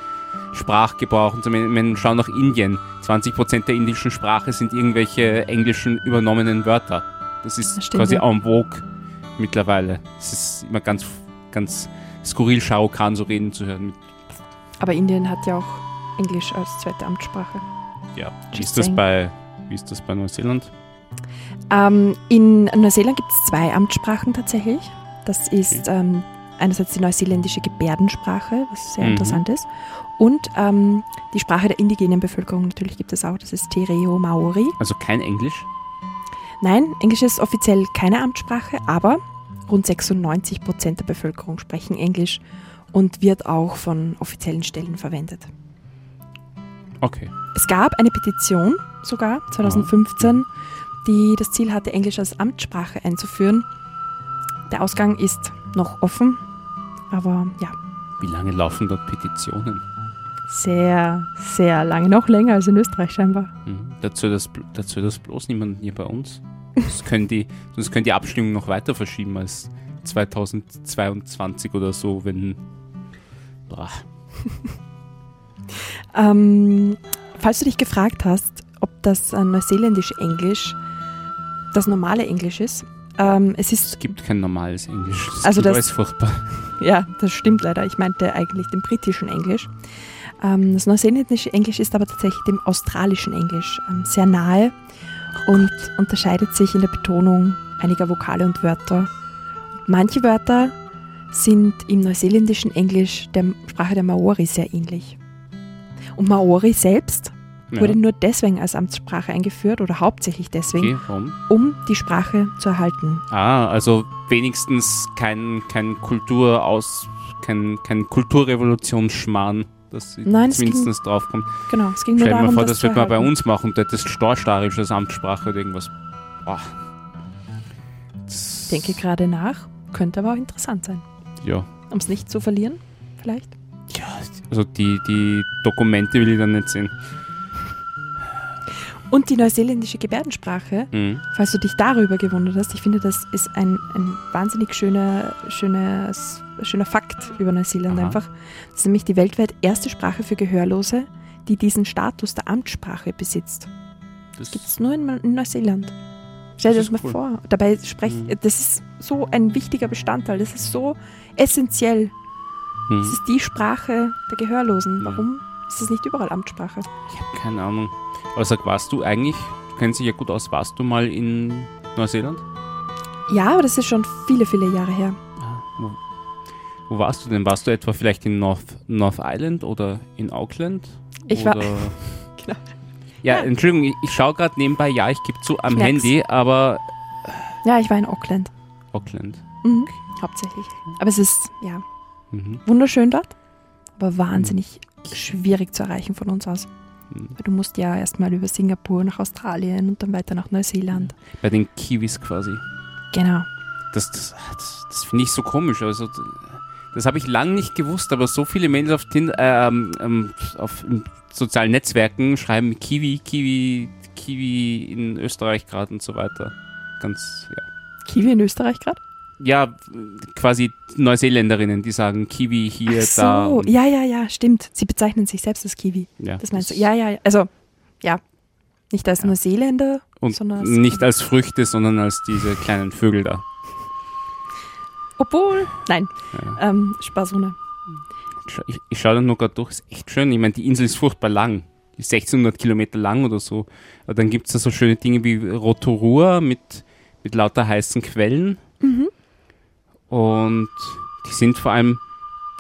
Sprachgebrauch und wir schauen nach Indien, 20 Prozent der indischen Sprache sind irgendwelche englischen übernommenen Wörter. Das ist Das quasi en vogue mittlerweile. Es ist immer ganz, ganz skurril, Shao Kahn so reden zu hören. Aber Indien hat ja auch Englisch als zweite Amtssprache. Ja, wie ist das bei, wie ist das bei Neuseeland? Ähm, in Neuseeland gibt es zwei Amtssprachen tatsächlich. Das ist ähm, einerseits die neuseeländische Gebärdensprache, was sehr Mhm. interessant ist, und ähm, die Sprache der indigenen Bevölkerung natürlich gibt es auch, das ist Te Reo Maori. Also kein Englisch. Nein, Englisch ist offiziell keine Amtssprache, aber rund 96 Prozent der Bevölkerung sprechen Englisch und wird auch von offiziellen Stellen verwendet. Okay. Es gab eine Petition sogar 2015, die das Ziel hatte, Englisch als Amtssprache einzuführen. Der Ausgang ist noch offen, aber ja, Wie lange laufen dort Petitionen? sehr, sehr lange, noch länger als in Österreich scheinbar. Mhm. Dazu, das, dazu das bloß niemand hier bei uns. Das können die, sonst können die Abstimmung noch weiter verschieben als 2022 oder so, wenn. [laughs] Ähm, falls du dich gefragt hast, ob das neuseeländische Englisch das normale Englisch ist, ähm, es ist Es gibt kein normales Englisch. Das Also das- alles furchtbar. [laughs] Ja, das stimmt leider. Ich meinte eigentlich den britischen Englisch. Ähm, das neuseeländische Englisch ist aber tatsächlich dem australischen Englisch ähm, sehr nahe und unterscheidet sich in der Betonung einiger Vokale und Wörter. Manche Wörter sind im neuseeländischen Englisch der Sprache der Maori sehr ähnlich. Und Maori selbst Ja. wurde nur deswegen als Amtssprache eingeführt oder hauptsächlich deswegen, Okay, um die Sprache zu erhalten. Ah, also wenigstens kein, kein Kulturaus, kein, kein Kulturrevolutionsschmarrn, dass Nein, es zumindest draufkommt. Genau, es ging nur Stell dir darum, mal vor, das das wird man bei uns machen und das ist Storstarisch als Amtssprache oder irgendwas. Boah. Ich denke gerade nach, könnte aber auch interessant sein. Ja. Um es nicht zu verlieren, vielleicht. ja, also die, die Dokumente will ich dann nicht sehen. Und die neuseeländische Gebärdensprache, Mhm. falls du dich darüber gewundert hast, ich finde, das ist ein, ein wahnsinnig schöner, schönes, schöner Fakt über Neuseeland Aha. einfach. Das ist nämlich die weltweit erste Sprache für Gehörlose, die diesen Status der Amtssprache besitzt. Das Gibt es nur in, in Neuseeland. Stell dir Das das mal cool. vor. Dabei sprecht, Mhm. das ist so ein wichtiger Bestandteil, das ist so essentiell. Mhm. Das ist die Sprache der Gehörlosen. Ja. Warum ist es nicht überall Amtssprache? Ich habe keine Ahnung. Aber sag, warst du eigentlich, du kennst dich ja gut aus, warst du mal in Neuseeland? Ja, aber das ist schon viele, viele Jahre her. Ah, wo, wo warst du denn? Warst du etwa vielleicht in North, North Island oder in Auckland? Ich war- oder [laughs] Genau. Ja, Ja. Entschuldigung, ich, ich schaue gerade nebenbei, ja, ich gebe zu am merk's. Handy, aber Ja, ich war in Auckland. Auckland. Mhm. Hauptsächlich. Aber es ist, ja, Mhm. wunderschön dort, aber wahnsinnig schwierig zu erreichen von uns aus. Mhm. Weil du musst ja erstmal über Singapur nach Australien und dann weiter nach Neuseeland. Bei den Kiwis quasi. Genau. Das, das, das, das finde ich so komisch. Also, das habe ich lange nicht gewusst, aber so viele Mails auf, Tind ähm, ähm, auf sozialen Netzwerken schreiben Kiwi, Kiwi, Kiwi in Österreich gerade und so weiter. Ganz, ja. Kiwi in Österreich gerade? Ja, quasi Neuseeländerinnen, die sagen Kiwi hier, Ach da. so, und- ja, ja, ja, stimmt. Sie bezeichnen sich selbst als Kiwi. ja, Das meinst du? Ja, ja, ja. Also, ja. Nicht als Neuseeländer, Und sondern als nicht als Früchte, sondern als diese kleinen Vögel da. Obwohl, nein, Ja. ähm, Spaß ohne. Ich, ich schaue dann nur gerade durch, ist echt schön. Ich meine, die Insel ist furchtbar lang. Die ist 1600 Kilometer lang oder so. Aber dann gibt es da so schöne Dinge wie Rotorua mit, mit lauter heißen Quellen. Mhm. Und die sind vor allem,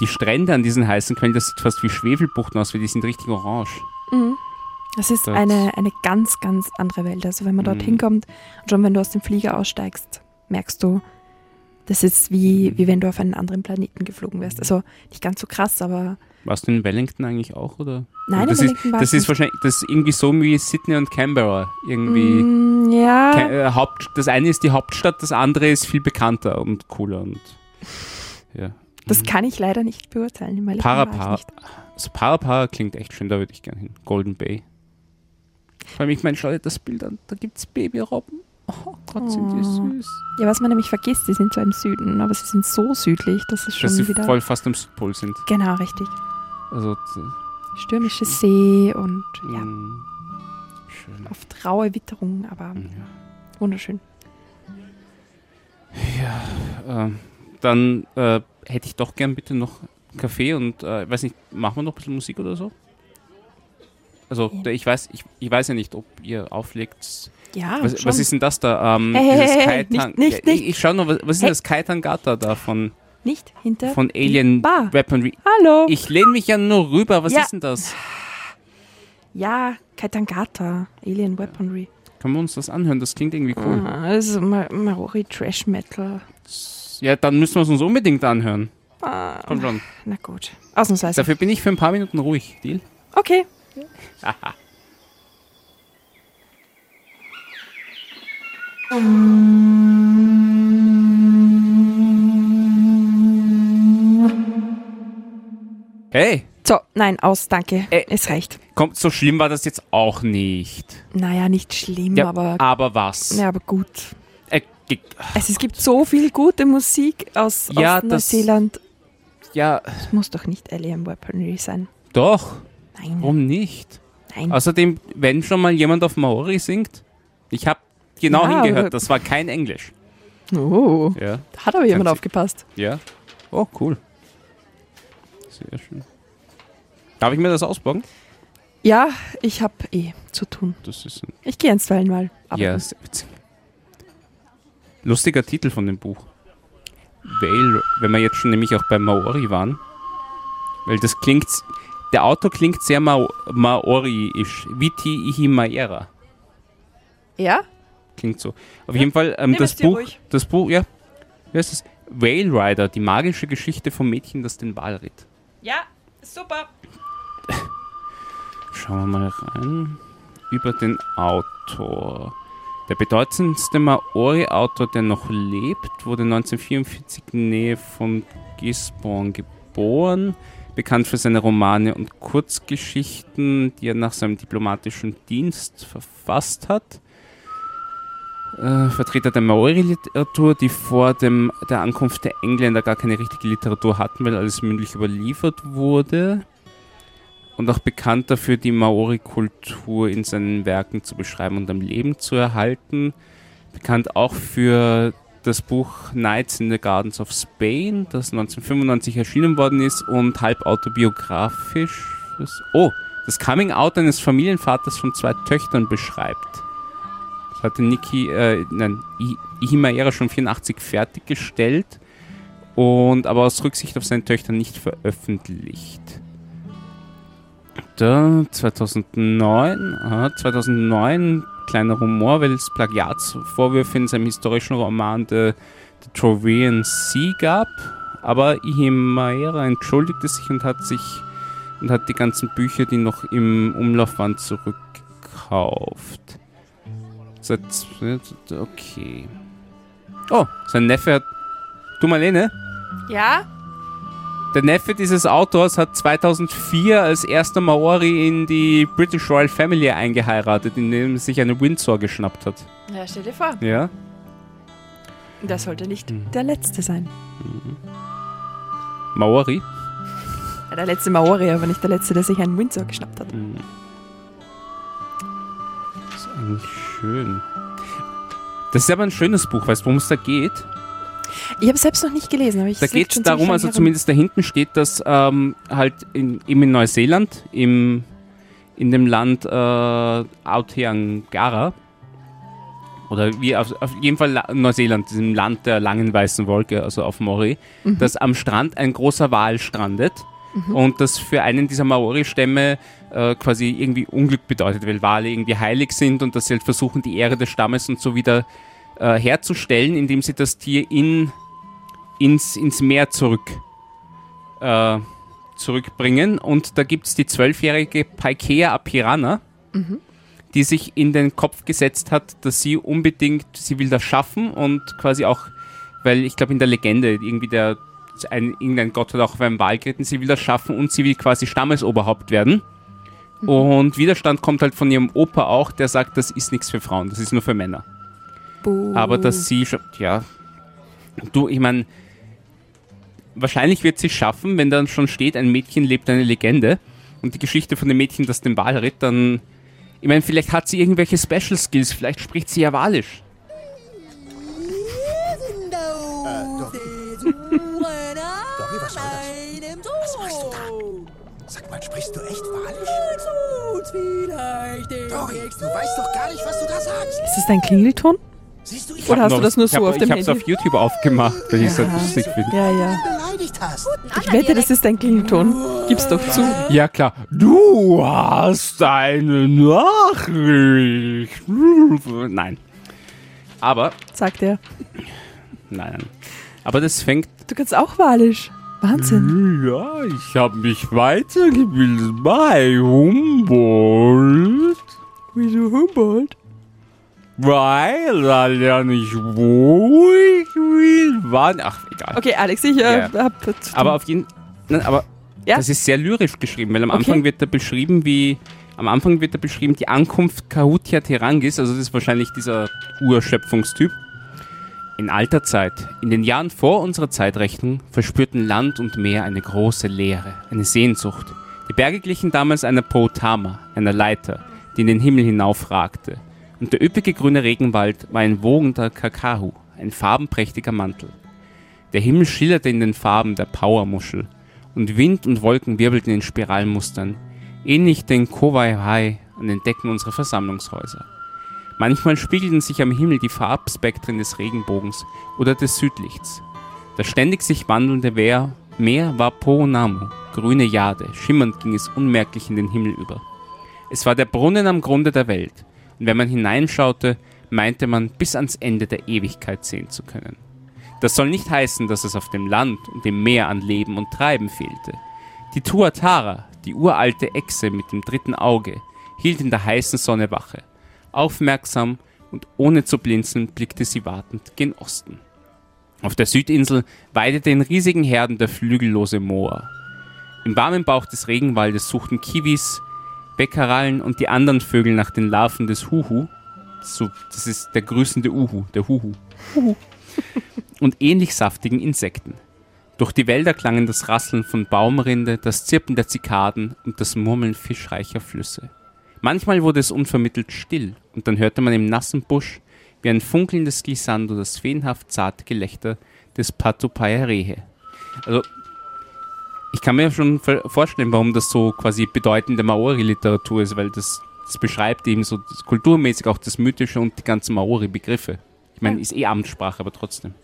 die Strände an diesen heißen Quellen, das sieht fast wie Schwefelbuchten aus, weil die sind richtig orange. Mhm. Das ist Das- eine, eine ganz, ganz andere Welt. Also wenn man dort Mhm. hinkommt und schon wenn du aus dem Flieger aussteigst, merkst du, das ist wie, wie wenn du auf einen anderen Planeten geflogen wärst. Also nicht ganz so krass, aber Warst du in Wellington eigentlich auch? Oder? nein, das in ist, Wellington war das ist wahrscheinlich das ist irgendwie so wie Sydney und Canberra. Irgendwie. Mm, ja, Ke- äh, Haupt, das eine ist die Hauptstadt, das andere ist viel bekannter und cooler und ja. das kann ich leider nicht beurteilen. Parapara. nicht. Also Parapara klingt echt schön, da würde ich gerne hin. Golden Bay. Vor allem, ich meine, schau dir das Bild an, da gibt es Babyrobben. Oh Gott, sind die Oh. süß. Ja, was man nämlich vergisst, die sind zwar im Süden, aber sie sind so südlich, dass es schon Dass sie wieder... voll fast am Südpol sind. Genau, richtig. Also, Stürmische See und ja, mm, schön. oft raue Witterung, aber Ja. wunderschön. Ähm, dann äh, hätte ich doch gern bitte noch Kaffee und äh, weiß nicht, machen wir noch ein bisschen Musik oder so? Also Ja. ich weiß, ich, ich weiß ja nicht, ob ihr auflegt. Ja, Was, schon. was ist denn das da? Ähm, Hey, hey, hey, nicht- nicht, Ja, ich, ich schau noch, was, was ist Hey. denn das Kaitangata da von? Nicht hinter von Alien Bar. Weaponry. Hallo. Ich lehne mich ja nur rüber. Was Ja. ist denn das? ja, Kaitangata, Alien Weaponry. Können wir uns das anhören? Das klingt irgendwie cool. Ah, das ist Ma Maori Trash Metal. Ja, dann müssen wir es uns unbedingt anhören. Ah, Komm schon. na gut. Ausnahmsweise. Dafür bin ich für ein paar Minuten ruhig. Deal? Okay. [laughs] Hey, So, nein, aus, danke. Äh, es reicht. kommt, so schlimm war das jetzt auch nicht. Naja, nicht schlimm, Ja, aber, aber was? ja, aber gut. Äh, ge- Es, gibt so viel gute Musik aus, Ja, aus das- Neuseeland. ja, Es muss doch nicht Alien Weaponry sein. doch. Nein, Warum nicht? nein. Außerdem, wenn schon mal jemand auf Maori singt, ich habe genau Ja, hingehört, das war kein Englisch. Oh, Ja, da hat aber jemand aufgepasst. ja. Oh, cool. Sehr schön. Darf ich mir das ausborgen? Ja, ich habe eh zu tun. Das ist ein Ich gehe einstweilen mal. Aber ja, sehr witzig. Lustiger Titel von dem Buch. Whale, wenn wir jetzt schon nämlich auch bei Maori waren. Weil das klingt, der Autor klingt sehr Ma Maori-isch. Viti Ihimaera. ja? Klingt so. Auf jeden Fall, ähm, das Buch, das Buch, ja. Wie heißt es? Whale Rider, die magische Geschichte vom Mädchen, das den Wal ritt. Ja, super. [laughs] Schauen wir mal rein. Über den Autor. Der bedeutendste Maori-Autor, der noch lebt, wurde 1944 in Nähe von Gisborne geboren. Bekannt für seine Romane und Kurzgeschichten, die er nach seinem diplomatischen Dienst verfasst hat. Äh, Vertreter der Maori-Literatur, die vor dem, der Ankunft der Engländer gar keine richtige Literatur hatten, weil alles mündlich überliefert wurde und auch bekannt dafür, die Maori-Kultur in seinen Werken zu beschreiben und am Leben zu erhalten. Bekannt auch für das Buch Nights in the Gardens of Spain, das 1995 erschienen worden ist und halb autobiografisch. Oh, das Coming-out eines Familienvaters von zwei Töchtern beschreibt. Hatte Niki, äh, nein, Ihimaera schon 84 fertiggestellt und aber aus Rücksicht auf seine Töchter nicht veröffentlicht. Da, 2009, aha, 2009, kleiner Humor, weil es Plagiatsvorwürfe in seinem historischen Roman The, The Trovean Sea gab. Aber Ihimaera entschuldigte sich und hat sich und hat die ganzen Bücher, die noch im Umlauf waren, zurückgekauft. Seit, okay. Oh, sein Neffe hat. Du Marlene? Ja? Der Neffe dieses Autors hat 2004 als erster Maori in die British Royal Family eingeheiratet, indem er sich eine Windsor geschnappt hat. Ja, stell dir vor. Ja? Das sollte nicht Mhm. der letzte sein. Maori? Ja, der letzte Maori, aber nicht der letzte, der sich einen Windsor geschnappt hat. Hm. Das ist eigentlich schön. Das ist aber ein schönes Buch, weißt du, worum es da geht? Ich habe es selbst noch nicht gelesen, aber ich Da geht es darum, also herum. zumindest da hinten steht, dass ähm, halt in, eben in Neuseeland, im, in dem Land äh, Aotearoa, oder wie auf, auf jeden Fall La Neuseeland, diesem Land der langen weißen Wolke, also auf Maori, Mhm. dass am Strand ein großer Wal strandet und das für einen dieser Maori-Stämme äh, quasi irgendwie Unglück bedeutet, weil Wale irgendwie heilig sind und dass sie halt versuchen, die Ehre des Stammes und so wieder äh, herzustellen, indem sie das Tier in, ins, ins Meer zurück, äh, zurückbringen. Und da gibt es die zwölfjährige Paikea Apirana, die sich in den Kopf gesetzt hat, dass sie unbedingt, sie will das schaffen und quasi auch, weil ich glaube in der Legende irgendwie der ein, irgendein Gott hat auch auf einen Wal geritten, sie will das schaffen und sie will quasi Stammesoberhaupt werden. Und Widerstand kommt halt von ihrem Opa auch, der sagt, das ist nichts für Frauen, das ist nur für Männer. Buh. Aber dass sie schon, ja, du, ich meine, wahrscheinlich wird sie schaffen, wenn dann schon steht, ein Mädchen lebt eine Legende und die Geschichte von dem Mädchen, das den Wal ritt, dann, ich meine, vielleicht hat sie irgendwelche Special Skills, vielleicht spricht sie ja Walisch. Sag mal, sprichst du echt Walisch? Doggy, du weißt doch gar nicht, was du da sagst. Ist das dein Klingelton? Siehst du, ich Oder hast du noch- das nur ich so hab, auf dem Ich hab's Handy? auf YouTube aufgemacht, weil ich es halt lustig finde. Ja, ja. Ich wette, das ist dein Klingelton. Gib's doch zu. Ja klar. Du hast eine Nachricht. Nein. Aber, Sagt er. nein, nein. Aber das fängt Du kannst auch Walisch. Wahnsinn. Ja, ich habe mich weitergebildet bei Humboldt, Wieso Humboldt? weil da lerne ich, wo ich will, wann. Ach, egal. Okay, Alex, ich äh, Ja. hab. Aber auf jeden nein, aber Ja? das ist sehr lyrisch geschrieben, weil am Okay. Anfang wird da beschrieben, wie am Anfang wird da beschrieben die Ankunft Kahutia Terangis, also das ist wahrscheinlich dieser Urschöpfungstyp. In alter Zeit, in den Jahren vor unserer Zeitrechnung, verspürten Land und Meer eine große Leere, eine Sehnsucht. Die Berge glichen damals einer Potama, einer Leiter, die in den Himmel hinaufragte. Und der üppige grüne Regenwald war ein wogender Kakahu, ein farbenprächtiger Mantel. Der Himmel schillerte in den Farben der Powermuschel und Wind und Wolken wirbelten in Spiralmustern, ähnlich den Kowai an den Decken unserer Versammlungshäuser. Manchmal spiegelten sich am Himmel die Farbspektren des Regenbogens oder des Südlichts. Das ständig sich wandelnde Meer, war Poonamu, grüne Jade, schimmernd ging es unmerklich in den Himmel über. Es war der Brunnen am Grunde der Welt, und wenn man hineinschaute, meinte man, bis ans Ende der Ewigkeit sehen zu können. Das soll nicht heißen, dass es auf dem Land und dem Meer an Leben und Treiben fehlte. Die Tuatara, die uralte Echse mit dem dritten Auge, hielt in der heißen Sonne Wache. Aufmerksam und ohne zu blinzeln blickte sie wartend gen Osten. Auf der Südinsel weidete in riesigen Herden der flügellose Moa. Im warmen Bauch des Regenwaldes suchten Kiwis, Beckerallen und die anderen Vögel nach den Larven des Huhu. So, das ist der grüßende Uhu, der Huhu. [laughs] und ähnlich saftigen Insekten. Durch die Wälder klangen das Rasseln von Baumrinde, das Zirpen der Zikaden und das Murmeln fischreicher Flüsse. Manchmal wurde es unvermittelt still und dann hörte man im nassen Busch wie ein funkelndes Glissando das feenhaft zarte Gelächter des Patupayarehe. Also, ich kann mir schon vorstellen, warum das so quasi bedeutende Maori-Literatur ist, weil das, das beschreibt eben so das kulturmäßig auch das Mythische und die ganzen Maori-Begriffe. Ich meine, Ja. ist eh Amtssprache, aber trotzdem.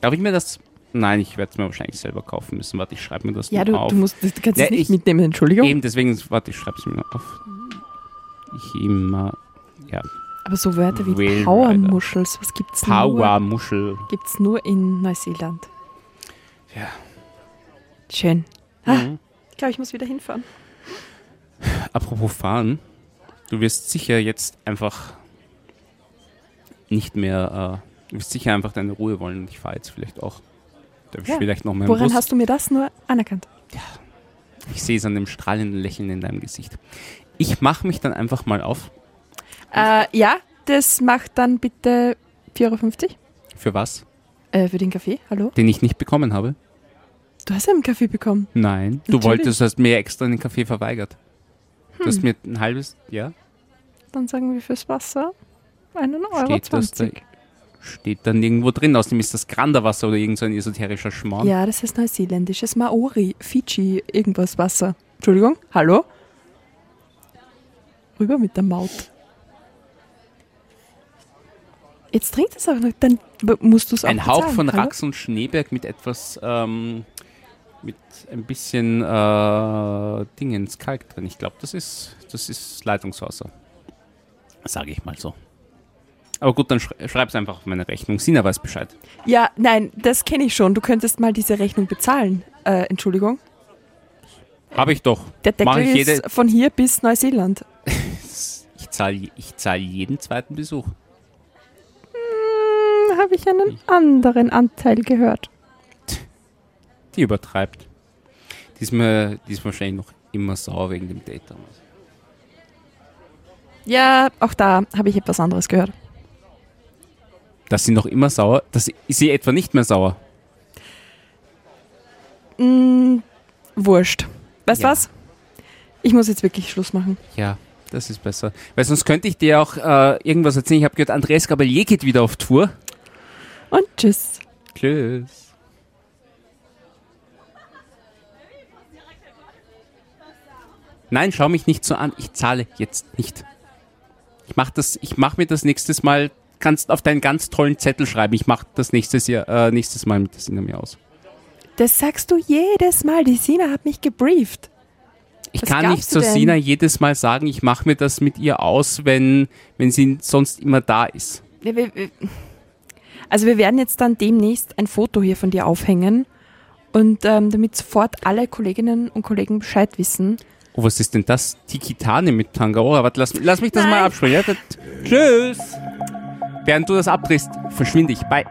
Darf ich mir das? Nein, ich werde es mir wahrscheinlich selber kaufen müssen. Warte, ich schreibe mir das Ja, du, auf. du, musst, du kannst Ja, es nicht ich- mitnehmen, Entschuldigung. Eben, deswegen, warte, ich schreibe es mir noch auf. Chima, ja, Aber so Wörter wie Whale Powermuschels, was gibt's nur, Powermuschel. gibt's nur in Neuseeland? Ja. Schön. Ah, Mhm. ich glaube, ich muss wieder hinfahren. Apropos fahren, du wirst sicher jetzt einfach nicht mehr, äh, du wirst sicher einfach deine Ruhe wollen und ich fahre jetzt vielleicht auch. Darf ich Ja. vielleicht noch mal Woran Bus? hast du mir das nur anerkannt? Ich sehe es an dem strahlenden Lächeln in deinem Gesicht. Ich mache mich dann einfach mal auf. Äh, ja, das macht dann bitte 4,50 Euro. Für was? Äh, für den Kaffee, hallo? Den ich nicht bekommen habe? Du hast einen Kaffee bekommen. Nein. Du Natürlich. wolltest, hast mir extra den Kaffee verweigert. Du hast Hm. mir ein halbes, ja? Dann sagen wir fürs Wasser einen Euro Steht das da? 20. Steht dann irgendwo drin. Außerdem ist das Granderwasser oder irgend so ein esoterischer Schmarrn. Ja, das ist neuseeländisches Maori, Fiji, irgendwas Wasser. Entschuldigung, hallo? Rüber mit der Maut. Jetzt trinkt es auch noch, dann musst du es auch Ein Hauch bezahlen, von hallo? Rax und Schneeberg mit etwas, ähm, mit ein bisschen äh, Dingens, Kalk drin. Ich glaube, das ist, das ist Leitungswasser. Sage ich mal so. Aber gut, dann schrei schreib's einfach auf meine Rechnung. Sina weiß Bescheid. Ja, nein, das kenne ich schon. Du könntest mal diese Rechnung bezahlen. Äh, Entschuldigung. Habe ich doch. Der Deckel ich jede- ist von hier bis Neuseeland. [laughs] Ich zahle ich zahl jeden zweiten Besuch. Hm, Habe ich einen anderen Anteil gehört. Die übertreibt. Die ist, mir, die ist wahrscheinlich noch immer sauer wegen dem Date damals. Ja, auch da habe ich etwas anderes gehört. Dass sie noch immer sauer, dass sie, ist sie etwa nicht mehr sauer. Hm, wurscht. Weißt du Ja. was? Ich muss jetzt wirklich Schluss machen. Ja, das ist besser. Weil sonst könnte ich dir auch äh, irgendwas erzählen. Ich habe gehört, Andreas Gabalier geht wieder auf Tour. Und tschüss. Tschüss. Nein, schau mich nicht so an. Ich zahle jetzt nicht. Ich mach das, ich mach mir das nächstes Mal, kannst auf deinen ganz tollen Zettel schreiben. Ich mach das nächstes Jahr, äh, nächstes Mal mit das Sina mir aus. Das sagst du jedes Mal. Die Sina hat mich gebrieft. Ich Was kann nicht denn? Sina jedes Mal sagen, ich mache mir das mit ihr aus, wenn, wenn sie sonst immer da ist. Also wir werden jetzt dann demnächst ein Foto hier von dir aufhängen und ähm, damit sofort alle Kolleginnen und Kollegen Bescheid wissen. Oh, was ist denn das? Tikitane mit Tangaora. Warte, lass, lass mich das Nein. mal abspielen. Ja, tschüss. Während du das abdrehst, verschwinde ich. Bye.